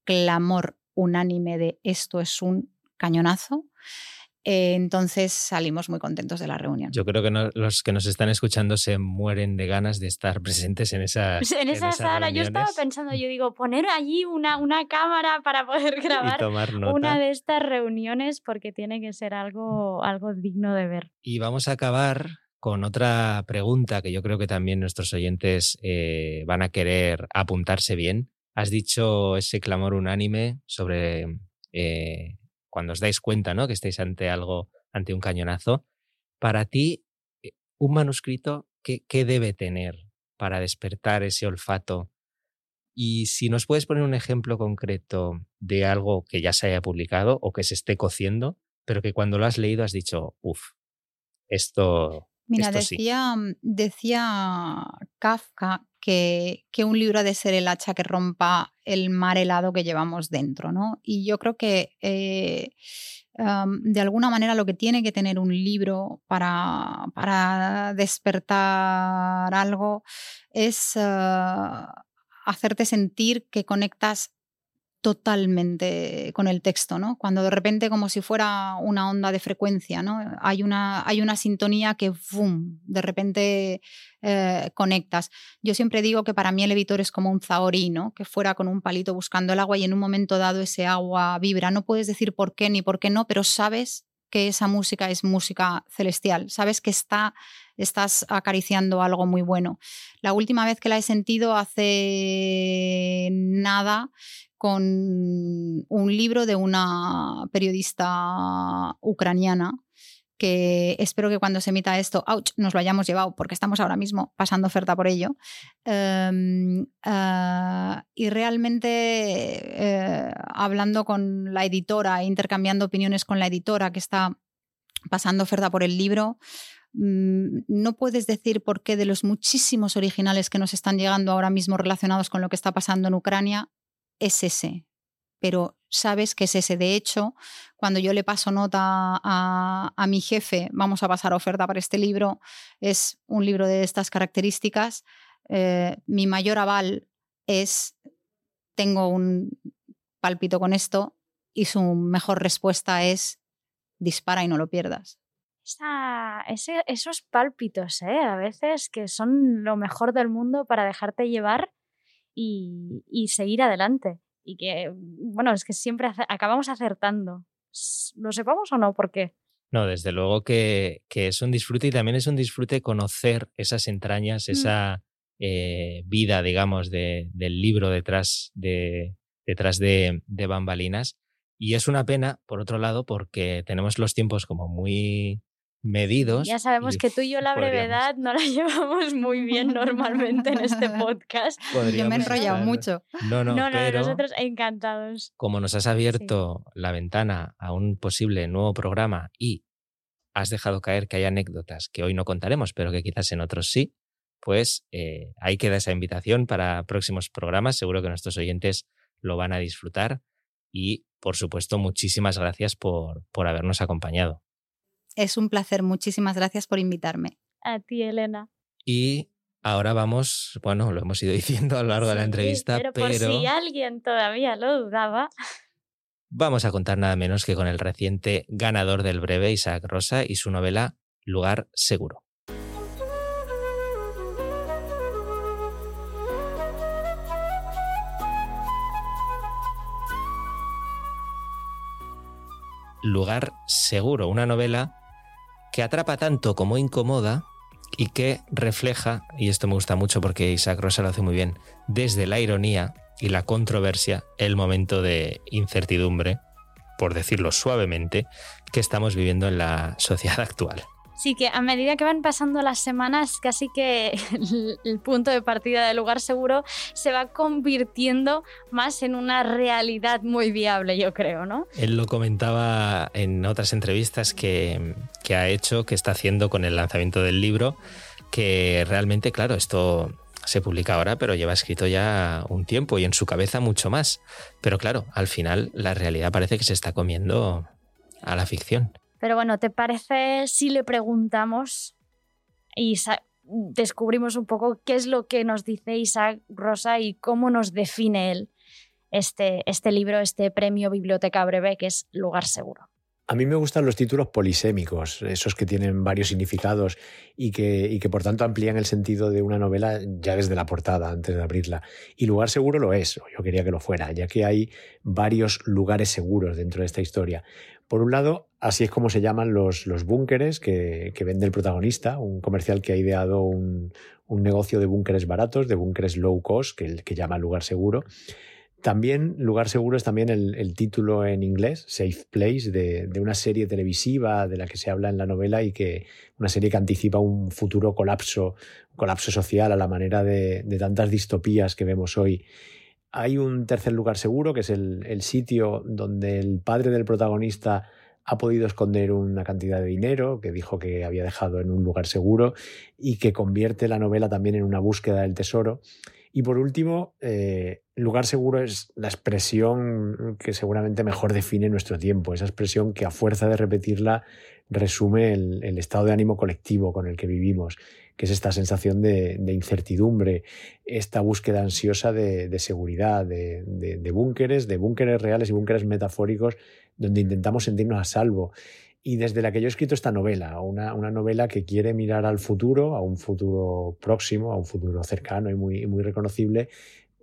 clamor unánime de esto es un cañonazo, eh, entonces salimos muy contentos de la reunión. Yo creo que los que nos están escuchando se mueren de ganas de estar presentes en esa En esa sala, yo estaba pensando, yo digo, poner allí una, una cámara para poder grabar una de estas reuniones porque tiene que ser algo, algo digno de ver. Y vamos a acabar con otra pregunta que yo creo que también nuestros oyentes eh, van a querer apuntarse bien. Has dicho ese clamor unánime sobre eh, cuando os dais cuenta, ¿no? Que estáis ante algo, ante un cañonazo. Para ti, eh, un manuscrito, ¿qué, debe tener para despertar ese olfato? Y si nos puedes poner un ejemplo concreto de algo que ya se haya publicado o que se esté cociendo, pero que cuando lo has leído has dicho, uff, esto. Mira, decía, mm, decía Kafka que, que, un libro ha de ser el hacha que rompa el mar helado que llevamos dentro, ¿no? Y yo creo que eh, de alguna manera lo que tiene que tener un libro para, para despertar algo es ah, hacerte sentir que conectas totalmente con el texto, ¿no? Cuando de repente como si fuera una onda de frecuencia, ¿no? Hay una, hay una sintonía que, ¡boom!, de repente eh, conectas. Yo siempre digo que para mí el editor es como un zahorí, ¿no? Que fuera con un palito buscando el agua y en un momento dado ese agua vibra. No puedes decir por qué ni por qué no, pero sabes que esa música es música celestial, sabes que está, estás acariciando algo muy bueno. La última vez que la he sentido hace nada con un libro de una periodista ucraniana que espero que cuando se emita esto, ouch, nos lo hayamos llevado porque estamos ahora mismo pasando oferta por ello. Em, ah, y realmente eh, hablando con la editora, intercambiando opiniones con la editora que está pasando oferta por el libro, mm, no puedes decir por qué de los muchísimos originales que nos están llegando ahora mismo relacionados con lo que está pasando en Ucrania, es ese, pero sabes que es ese. De hecho, cuando yo le paso nota a, mi jefe, vamos a pasar oferta para este libro, es un libro de estas características. Eh, mi mayor aval es, tengo un palpito con esto y su mejor respuesta es, dispara y no lo pierdas. esos pálpitos, ¿eh? a veces que son lo mejor del mundo para dejarte llevar y, seguir adelante. Y que, bueno, es que siempre acabamos acertando. ¿Lo sepamos o no? ¿Por qué? No, desde luego que, es un disfrute y también es un disfrute conocer esas entrañas, mm. esa eh, vida, digamos, del libro detrás de, detrás de, de bambalinas. Y es una pena, por otro lado, porque tenemos los tiempos como muy medidos. Ya sabemos que tú y yo la brevedad no la llevamos muy bien normalmente en este podcast. Yo me he enrollado mucho. No, no, no, pero nosotros encantados. Como nos has abierto la ventana a un posible nuevo programa y has dejado caer que hay anécdotas que hoy no contaremos, pero que quizás en otros sí, pues eh, ahí queda esa invitación para próximos programas. Seguro que nuestros oyentes lo van a disfrutar. Y, por supuesto, muchísimas gracias por, por habernos acompañado. Es un placer. Muchísimas gracias por invitarme. A ti, Elena. Y ahora vamos, bueno, lo hemos ido diciendo a lo largo de la entrevista, pero, por si alguien todavía lo dudaba. Vamos a contar nada menos que con el reciente ganador del breve, Isaac Rosa, y su novela Lugar Seguro. Lugar Seguro, una novela que atrapa tanto como incomoda y que refleja, y esto me gusta mucho porque Isaac Rosa lo hace muy bien, desde la ironía y la controversia, el momento de incertidumbre, por decirlo suavemente, que estamos viviendo en la sociedad actual. Sí, que a medida que van pasando las semanas, casi que el, punto de partida del lugar seguro se va convirtiendo más en una realidad muy viable, yo creo, ¿no? Él lo comentaba en otras entrevistas que, ha hecho, que está haciendo con el lanzamiento del libro, que realmente, claro, esto se publica ahora, pero lleva escrito ya un tiempo y en su cabeza mucho más. Pero claro, al final la realidad parece que se está comiendo a la ficción. Pero bueno, ¿te parece si le preguntamos y descubrimos un poco qué es lo que nos dice Isaac Rosa y cómo nos define él este, este libro, este premio Biblioteca Breve, que es Lugar Seguro? A mí me gustan los títulos polisémicos, esos que tienen varios significados y que, y que, por tanto amplían el sentido de una novela ya desde la portada, antes de abrirla. Y lugar seguro lo es, o yo quería que lo fuera, ya que hay varios lugares seguros dentro de esta historia. Por un lado, así es como se llaman los, los búnkeres que, que, vende el protagonista, un comercial que ha ideado un, un negocio de búnkeres baratos, de búnkeres low cost, que, que llama lugar seguro. También Lugar Seguro es también el, título en inglés, Safe Place, de, una serie televisiva de la que se habla en la novela y que una serie que anticipa un futuro colapso, colapso social a la manera de, tantas distopías que vemos hoy. Hay un tercer lugar seguro, que es el, el sitio donde el padre del protagonista ha podido esconder una cantidad de dinero que dijo que había dejado en un lugar seguro y que convierte la novela también en una búsqueda del tesoro. Y por último, eh, lugar seguro es la expresión que seguramente mejor define nuestro tiempo, esa expresión que a fuerza de repetirla resume el, estado de ánimo colectivo con el que vivimos, que es esta sensación de, incertidumbre, esta búsqueda ansiosa de, seguridad, de, de búnkeres, de búnkeres reales y búnkeres metafóricos, donde intentamos sentirnos a salvo y desde la que yo he escrito esta novela, una, una, novela que quiere mirar al futuro, a un futuro próximo, a un futuro cercano y muy, muy reconocible,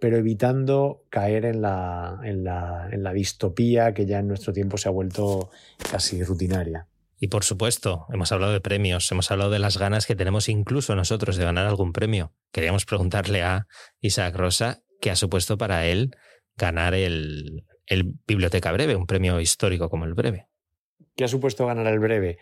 pero evitando caer en la, en, la, en la distopía que ya en nuestro tiempo se ha vuelto casi rutinaria. Y por supuesto, hemos hablado de premios, hemos hablado de las ganas que tenemos incluso nosotros de ganar algún premio. Queríamos preguntarle a Isaac Rosa qué ha supuesto para él ganar el, el Biblioteca Breve, un premio histórico como el Breve. ¿Qué ha supuesto ganar el breve?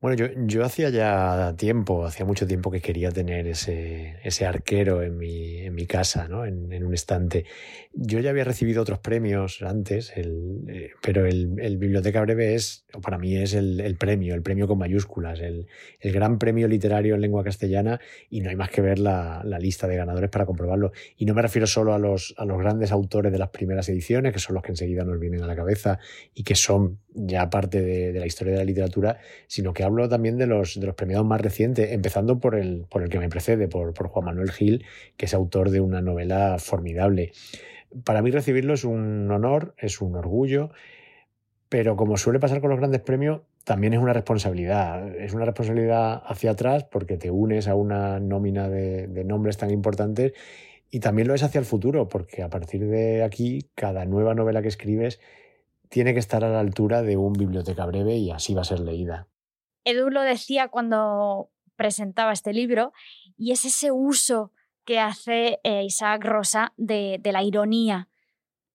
Bueno, yo, yo hacía ya tiempo, hacía mucho tiempo que quería tener ese, ese arquero en mi, en mi casa, ¿no? En, en, un estante. Yo ya había recibido otros premios antes, el, eh, pero el, el, Biblioteca Breve es, o para mí es el, el premio, el premio con mayúsculas, el, gran premio literario en lengua castellana y no hay más que ver la, la, lista de ganadores para comprobarlo. Y no me refiero solo a los, a los grandes autores de las primeras ediciones, que son los que enseguida nos vienen a la cabeza y que son ya parte de, de la historia de la literatura, sino que hablo también de los, de premiados más recientes, empezando por el, que me precede, por, por Juan Manuel Gil, que es autor de una novela formidable. Para mí recibirlo es un honor, es un orgullo, pero como suele pasar con los grandes premios, también es una responsabilidad. Es una responsabilidad hacia atrás porque te unes a una nómina de, de, nombres tan importantes y también lo es hacia el futuro porque a partir de aquí cada nueva novela que escribes tiene que estar a la altura de un biblioteca breve y así va a ser leída. Edu lo decía cuando presentaba este libro, y es ese uso que hace eh, Isaac Rosa de, la ironía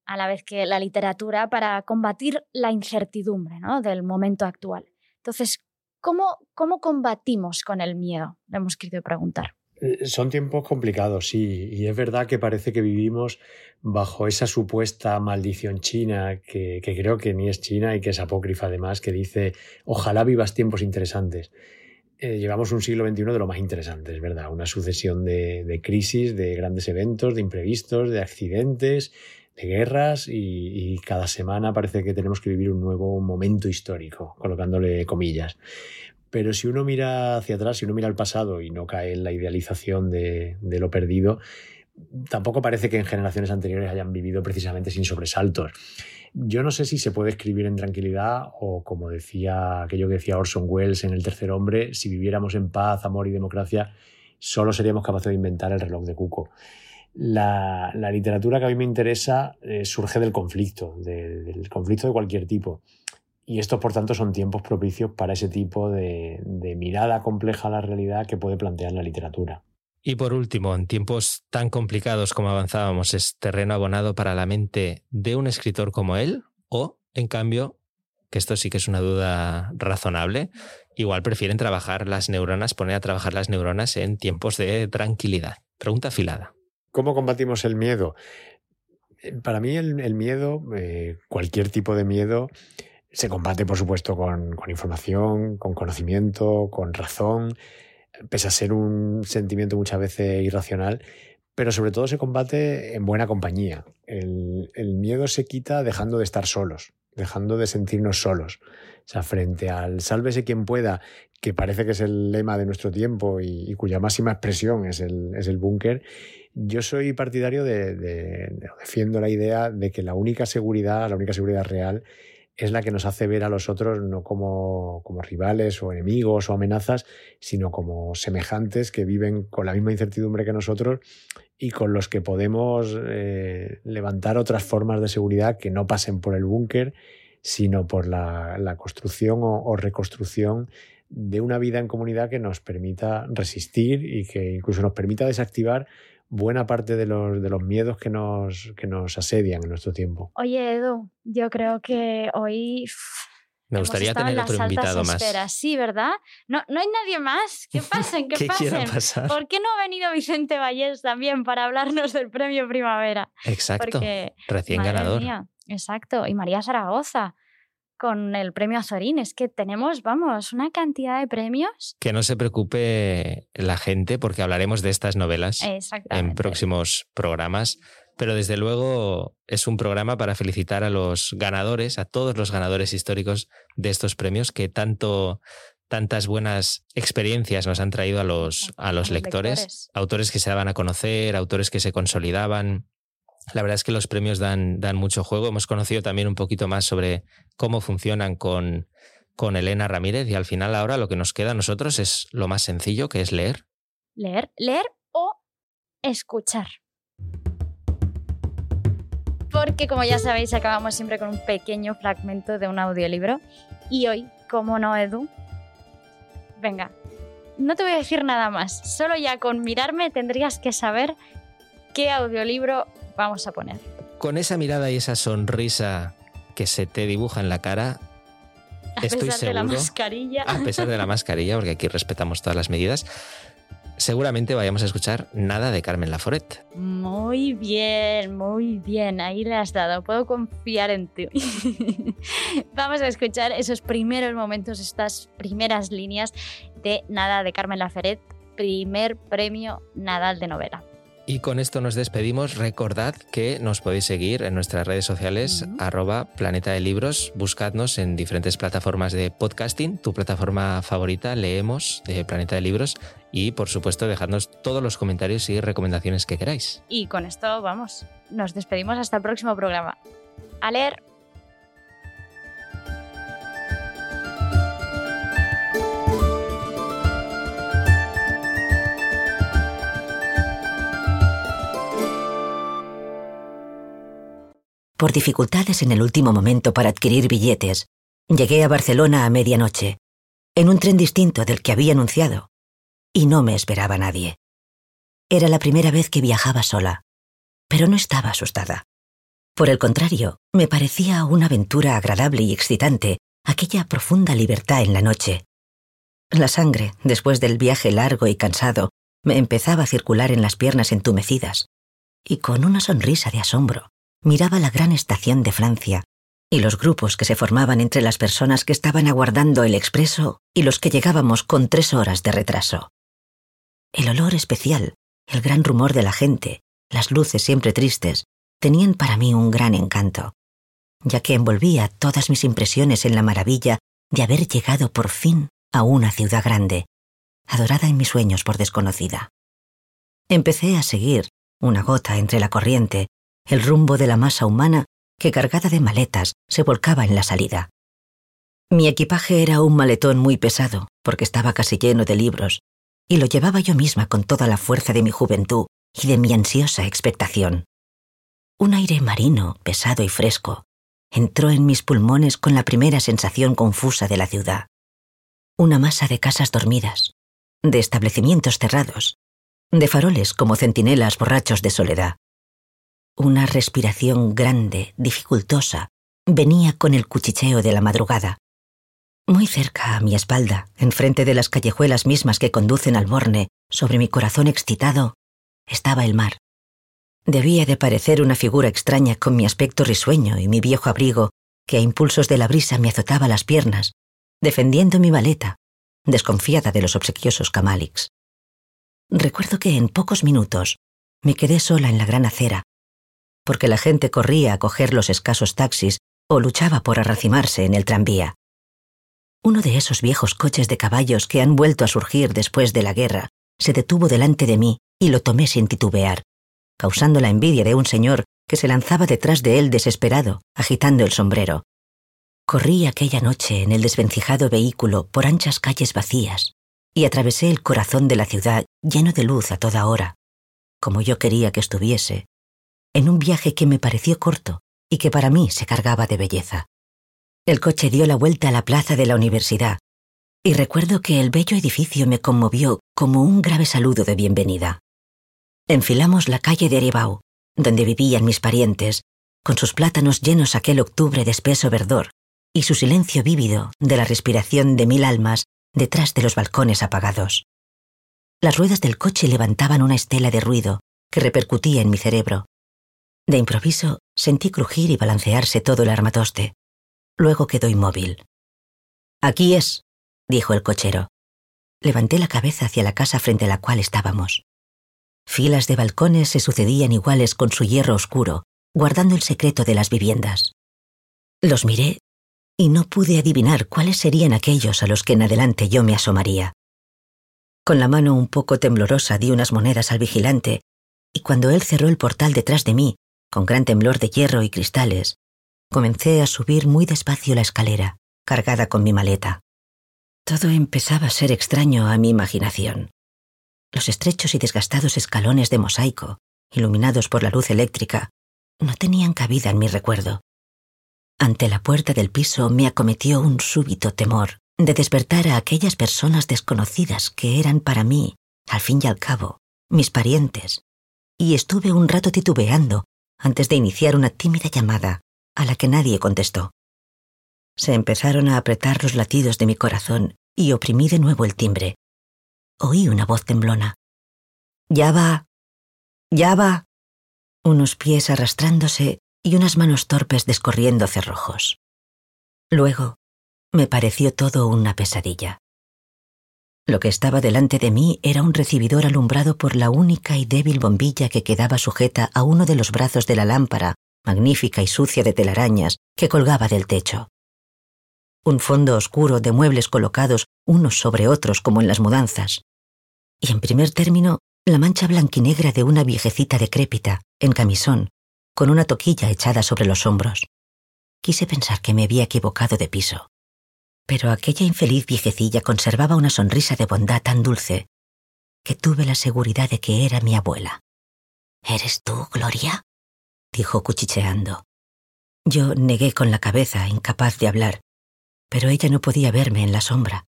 a la vez que la literatura para combatir la incertidumbre ¿no? del momento actual. Entonces, ¿cómo, ¿cómo combatimos con el miedo? Le hemos querido preguntar. Eh, son tiempos complicados, sí, y es verdad que parece que vivimos bajo esa supuesta maldición china, que, creo que ni es china y que es apócrifa además, que dice, ojalá vivas tiempos interesantes. Eh, llevamos un siglo XXI de lo más interesante, es verdad, una sucesión de, crisis, de grandes eventos, de imprevistos, de accidentes, de guerras y cada semana parece que tenemos que vivir un nuevo momento histórico, colocándole comillas. Pero si uno mira hacia atrás, si uno mira al pasado y no cae en la idealización de, lo perdido, tampoco parece que en generaciones anteriores hayan vivido precisamente sin sobresaltos. Yo no sé si se puede escribir en tranquilidad o, como decía aquello que decía Orson Welles en El tercer hombre, si viviéramos en paz, amor y democracia, solo seríamos capaces de inventar el reloj de Cuco. La, literatura que a mí me interesa eh, surge del conflicto, de, del conflicto de cualquier tipo. Y estos, por tanto, son tiempos propicios para ese tipo de, de mirada compleja a la realidad que puede plantear la literatura. Y por último, en tiempos tan complicados como avanzábamos, ¿es terreno abonado para la mente de un escritor como él? ¿O, en cambio, que esto sí que es una duda razonable, igual prefieren trabajar las neuronas, poner a trabajar las neuronas en tiempos de tranquilidad? Pregunta afilada. ¿Cómo combatimos el miedo? Para mí el, el miedo, eh, cualquier tipo de miedo, se combate, por supuesto, con, información, con conocimiento, con razón, pese a ser un sentimiento muchas veces irracional, pero sobre todo se combate en buena compañía. El, miedo se quita dejando de estar solos, dejando de sentirnos solos. O sea, frente al sálvese quien pueda, que parece que es el lema de nuestro tiempo y, cuya máxima expresión es el, es el búnker, yo soy partidario de, de, defiendo la idea de que la única seguridad, la única seguridad real, es la que nos hace ver a los otros no como, como, rivales o enemigos o amenazas, sino como semejantes que viven con la misma incertidumbre que nosotros y con los que podemos eh, levantar otras formas de seguridad que no pasen por el búnker, sino por la, construcción o, reconstrucción de una vida en comunidad que nos permita resistir y que incluso nos permita desactivar buena parte de los, de los miedos que nos, que nos asedian en nuestro tiempo. Oye, Edu, yo creo que hoy... Me gustaría tener otro invitado más. Esferas. Sí, ¿verdad? No, no hay nadie más. ¿Qué pasen? ¿Qué, ¿Qué pasen? Pasar? ¿Por qué no ha venido Vicente Vallés también para hablarnos del premio Primavera? Exacto. Porque, Recién ganador. Mía, exacto. Y María Zaragoza con el premio Azorín. Es que tenemos, vamos, una cantidad de premios. Que no se preocupe la gente porque hablaremos de estas novelas en próximos programas. Pero desde luego es un programa para felicitar a los ganadores, a todos los ganadores históricos de estos premios que tanto tantas buenas experiencias nos han traído a los, a los lectores, lectores, autores que se daban a conocer, autores que se consolidaban, la verdad es que los premios dan, dan mucho juego. Hemos conocido también un poquito más sobre cómo funcionan con, con Elena Ramírez y al final ahora lo que nos queda a nosotros es lo más sencillo, que es leer. Leer, leer o escuchar. Porque como ya sabéis, acabamos siempre con un pequeño fragmento de un audiolibro. Y hoy, como no, Edu, venga, no te voy a decir nada más. Solo ya con mirarme tendrías que saber qué audiolibro vamos a poner. Con esa mirada y esa sonrisa que se te dibuja en la cara, a estoy pesar seguro, de la mascarilla. a pesar de la mascarilla, porque aquí respetamos todas las medidas, seguramente vayamos a escuchar nada de Carmen Laforet. Muy bien, muy bien, ahí le has dado, puedo confiar en ti. Vamos a escuchar esos primeros momentos, estas primeras líneas de Nada de Carmen Laforet, primer premio Nadal de novela. Y con esto nos despedimos. Recordad que nos podéis seguir en nuestras redes sociales, uh -huh. arroba Planeta de Libros. Buscadnos en diferentes plataformas de podcasting, tu plataforma favorita, leemos de Planeta de Libros. Y por supuesto, dejadnos todos los comentarios y recomendaciones que queráis. Y con esto, vamos, nos despedimos hasta el próximo programa. A leer. Por dificultades en el último momento para adquirir billetes, llegué a Barcelona a medianoche, en un tren distinto del que había anunciado, y no me esperaba nadie. Era la primera vez que viajaba sola, pero no estaba asustada. Por el contrario, me parecía una aventura agradable y excitante aquella profunda libertad en la noche. La sangre, después del viaje largo y cansado, me empezaba a circular en las piernas entumecidas, y con una sonrisa de asombro miraba la gran estación de Francia y los grupos que se formaban entre las personas que estaban aguardando el expreso y los que llegábamos con tres horas de retraso. El olor especial, el gran rumor de la gente, las luces siempre tristes, tenían para mí un gran encanto, ya que envolvía todas mis impresiones en la maravilla de haber llegado por fin a una ciudad grande, adorada en mis sueños por desconocida. Empecé a seguir, una gota entre la corriente, el rumbo de la masa humana que cargada de maletas se volcaba en la salida. Mi equipaje era un maletón muy pesado, porque estaba casi lleno de libros, y lo llevaba yo misma con toda la fuerza de mi juventud y de mi ansiosa expectación. Un aire marino, pesado y fresco, entró en mis pulmones con la primera sensación confusa de la ciudad. Una masa de casas dormidas, de establecimientos cerrados, de faroles como centinelas borrachos de soledad. Una respiración grande, dificultosa, venía con el cuchicheo de la madrugada. Muy cerca a mi espalda, enfrente de las callejuelas mismas que conducen al Borne, sobre mi corazón excitado, estaba el mar. Debía de parecer una figura extraña con mi aspecto risueño y mi viejo abrigo, que a impulsos de la brisa me azotaba las piernas, defendiendo mi maleta, desconfiada de los obsequiosos camálix. Recuerdo que en pocos minutos me quedé sola en la gran acera, porque la gente corría a coger los escasos taxis o luchaba por arracimarse en el tranvía. Uno de esos viejos coches de caballos que han vuelto a surgir después de la guerra se detuvo delante de mí y lo tomé sin titubear, causando la envidia de un señor que se lanzaba detrás de él desesperado, agitando el sombrero. Corrí aquella noche en el desvencijado vehículo por anchas calles vacías y atravesé el corazón de la ciudad lleno de luz a toda hora, como yo quería que estuviese, en un viaje que me pareció corto y que para mí se cargaba de belleza. El coche dio la vuelta a la plaza de la universidad, y recuerdo que el bello edificio me conmovió como un grave saludo de bienvenida. Enfilamos la calle de Aribau, donde vivían mis parientes, con sus plátanos llenos aquel octubre de espeso verdor, y su silencio vívido de la respiración de mil almas detrás de los balcones apagados. Las ruedas del coche levantaban una estela de ruido que repercutía en mi cerebro. De improviso sentí crujir y balancearse todo el armatoste. Luego quedó inmóvil. Aquí es, dijo el cochero. Levanté la cabeza hacia la casa frente a la cual estábamos. Filas de balcones se sucedían iguales con su hierro oscuro, guardando el secreto de las viviendas. Los miré y no pude adivinar cuáles serían aquellos a los que en adelante yo me asomaría. Con la mano un poco temblorosa di unas monedas al vigilante, y cuando él cerró el portal detrás de mí, con gran temblor de hierro y cristales, comencé a subir muy despacio la escalera, cargada con mi maleta. Todo empezaba a ser extraño a mi imaginación. Los estrechos y desgastados escalones de mosaico, iluminados por la luz eléctrica, no tenían cabida en mi recuerdo. Ante la puerta del piso me acometió un súbito temor de despertar a aquellas personas desconocidas que eran para mí, al fin y al cabo, mis parientes, y estuve un rato titubeando antes de iniciar una tímida llamada a la que nadie contestó. Se empezaron a apretar los latidos de mi corazón y oprimí de nuevo el timbre. Oí una voz temblona. Ya va. Ya va. Unos pies arrastrándose y unas manos torpes descorriendo cerrojos. Luego, me pareció todo una pesadilla. Lo que estaba delante de mí era un recibidor alumbrado por la única y débil bombilla que quedaba sujeta a uno de los brazos de la lámpara, magnífica y sucia de telarañas, que colgaba del techo. Un fondo oscuro de muebles colocados unos sobre otros como en las mudanzas. Y en primer término, la mancha blanquinegra de una viejecita decrépita, en camisón, con una toquilla echada sobre los hombros. Quise pensar que me había equivocado de piso. Pero aquella infeliz viejecilla conservaba una sonrisa de bondad tan dulce que tuve la seguridad de que era mi abuela. ¿Eres tú, Gloria? dijo cuchicheando. Yo negué con la cabeza, incapaz de hablar, pero ella no podía verme en la sombra.